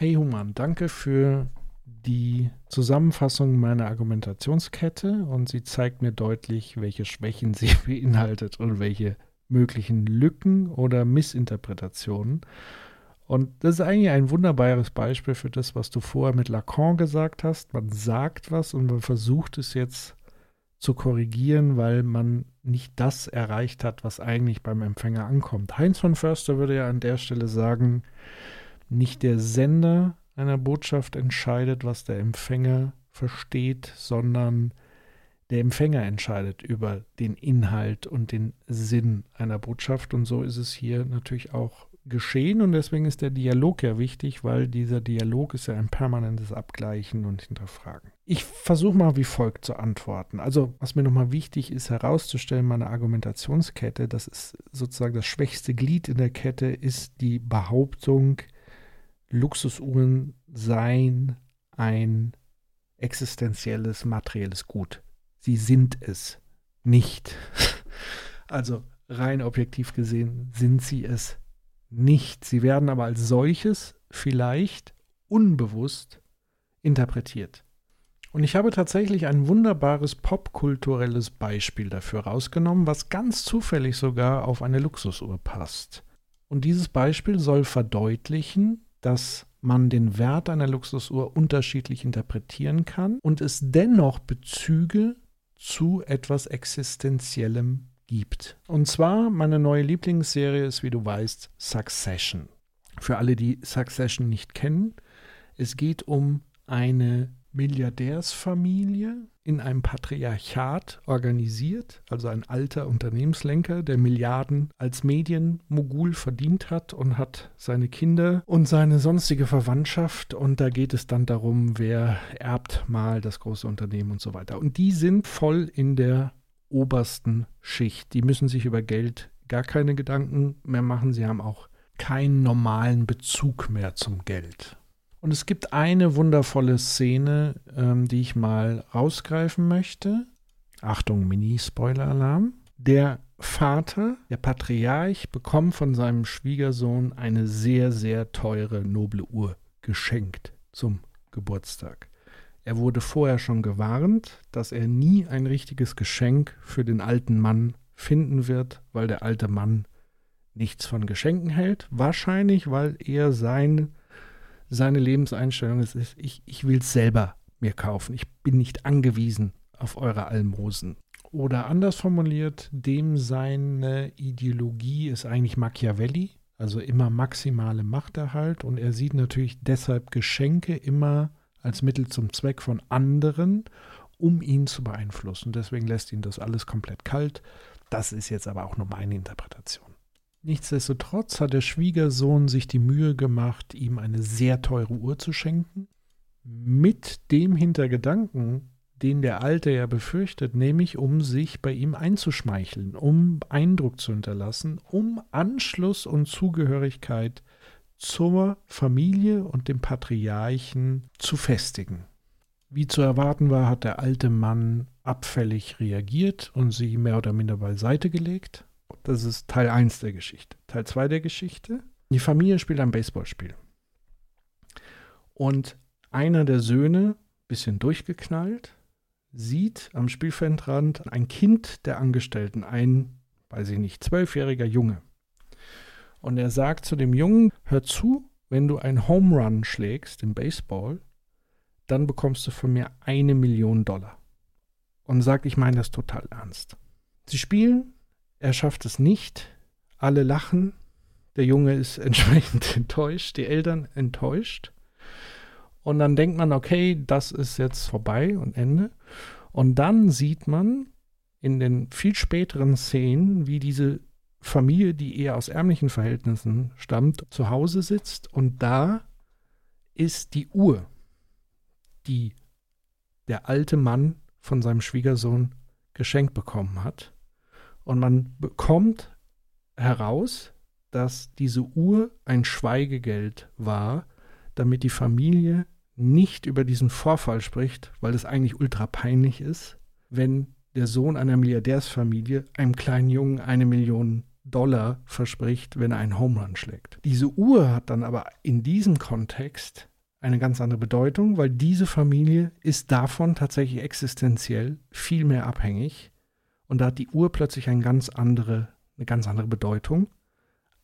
Hey Human, danke für die Zusammenfassung meiner Argumentationskette und sie zeigt mir deutlich, welche Schwächen sie beinhaltet und welche möglichen Lücken oder Missinterpretationen. Und das ist eigentlich ein wunderbares Beispiel für das, was du vorher mit Lacan gesagt hast. Man sagt was und man versucht es jetzt zu korrigieren, weil man nicht das erreicht hat, was eigentlich beim Empfänger ankommt. Heinz von Förster würde ja an der Stelle sagen, nicht der Sender einer Botschaft entscheidet, was der Empfänger versteht, sondern der Empfänger entscheidet über den Inhalt und den Sinn einer Botschaft. Und so ist es hier natürlich auch geschehen. Und deswegen ist der Dialog ja wichtig, weil dieser Dialog ist ja ein permanentes Abgleichen und Hinterfragen. Ich versuche mal wie folgt zu antworten. Also, was mir nochmal wichtig ist herauszustellen, meine Argumentationskette, das ist sozusagen das schwächste Glied in der Kette, ist die Behauptung, Luxusuhren seien ein existenzielles, materielles Gut. Sie sind es nicht. Also rein objektiv gesehen sind sie es nicht. Sie werden aber als solches vielleicht unbewusst interpretiert. Und ich habe tatsächlich ein wunderbares popkulturelles Beispiel dafür rausgenommen, was ganz zufällig sogar auf eine Luxusuhr passt. Und dieses Beispiel soll verdeutlichen, dass man den Wert einer Luxusuhr unterschiedlich interpretieren kann und es dennoch Bezüge zu etwas Existenziellem gibt. Und zwar meine neue Lieblingsserie ist, wie du weißt, Succession. Für alle, die Succession nicht kennen, es geht um eine Milliardärsfamilie in einem Patriarchat organisiert, also ein alter Unternehmenslenker, der Milliarden als Medienmogul verdient hat und hat seine Kinder und seine sonstige Verwandtschaft und da geht es dann darum, wer erbt mal das große Unternehmen und so weiter. Und die sind voll in der obersten Schicht. Die müssen sich über Geld gar keine Gedanken mehr machen. Sie haben auch keinen normalen Bezug mehr zum Geld. Und es gibt eine wundervolle Szene, ähm, die ich mal rausgreifen möchte. Achtung, Mini-Spoiler-Alarm. Der Vater, der Patriarch, bekommt von seinem Schwiegersohn eine sehr, sehr teure, noble Uhr geschenkt zum Geburtstag. Er wurde vorher schon gewarnt, dass er nie ein richtiges Geschenk für den alten Mann finden wird, weil der alte Mann nichts von Geschenken hält. Wahrscheinlich, weil er sein seine Lebenseinstellung ist, ich, ich will es selber mir kaufen. Ich bin nicht angewiesen auf eure Almosen. Oder anders formuliert, dem seine Ideologie ist eigentlich Machiavelli, also immer maximale Machterhalt. Und er sieht natürlich deshalb Geschenke immer als Mittel zum Zweck von anderen, um ihn zu beeinflussen. Deswegen lässt ihn das alles komplett kalt. Das ist jetzt aber auch nur meine Interpretation. Nichtsdestotrotz hat der Schwiegersohn sich die Mühe gemacht, ihm eine sehr teure Uhr zu schenken, mit dem Hintergedanken, den der Alte ja befürchtet, nämlich um sich bei ihm einzuschmeicheln, um Eindruck zu hinterlassen, um Anschluss und Zugehörigkeit zur Familie und dem Patriarchen zu festigen. Wie zu erwarten war, hat der alte Mann abfällig reagiert und sie mehr oder minder beiseite gelegt. Das ist Teil 1 der Geschichte. Teil 2 der Geschichte. Die Familie spielt ein Baseballspiel. Und einer der Söhne, bisschen durchgeknallt, sieht am Spielfeldrand ein Kind der Angestellten, ein, weiß ich nicht, zwölfjähriger Junge. Und er sagt zu dem Jungen, hör zu, wenn du einen Home Run schlägst im Baseball, dann bekommst du von mir eine Million Dollar. Und sagt, ich meine das total ernst. Sie spielen, er schafft es nicht. Alle lachen. Der Junge ist entsprechend enttäuscht, die Eltern enttäuscht. Und dann denkt man, okay, das ist jetzt vorbei und Ende. Und dann sieht man in den viel späteren Szenen, wie diese Familie, die eher aus ärmlichen Verhältnissen stammt, zu Hause sitzt und da ist die Uhr, die der alte Mann von seinem Schwiegersohn geschenkt bekommen hat. Und man bekommt heraus, dass diese Uhr ein Schweigegeld war, damit die Familie nicht über diesen Vorfall spricht, weil es eigentlich ultra peinlich ist, wenn der Sohn einer Milliardärsfamilie einem kleinen Jungen eine Million Dollar verspricht, wenn er einen Home Run schlägt. Diese Uhr hat dann aber in diesem Kontext eine ganz andere Bedeutung, weil diese Familie ist davon tatsächlich existenziell viel mehr abhängig und da hat die Uhr plötzlich eine ganz andere, eine ganz andere Bedeutung.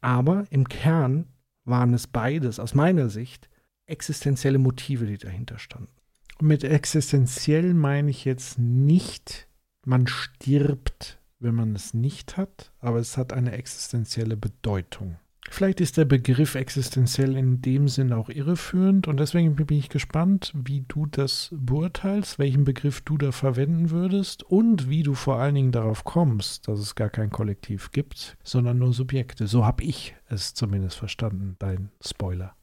Aber im Kern waren es beides aus meiner Sicht existenzielle Motive, die dahinter standen. Und mit existenziell meine ich jetzt nicht, man stirbt, wenn man es nicht hat, aber es hat eine existenzielle Bedeutung. Vielleicht ist der Begriff existenziell in dem Sinn auch irreführend und deswegen bin ich gespannt, wie du das beurteilst, welchen Begriff du da verwenden würdest und wie du vor allen Dingen darauf kommst, dass es gar kein Kollektiv gibt, sondern nur Subjekte. So habe ich es zumindest verstanden, dein Spoiler.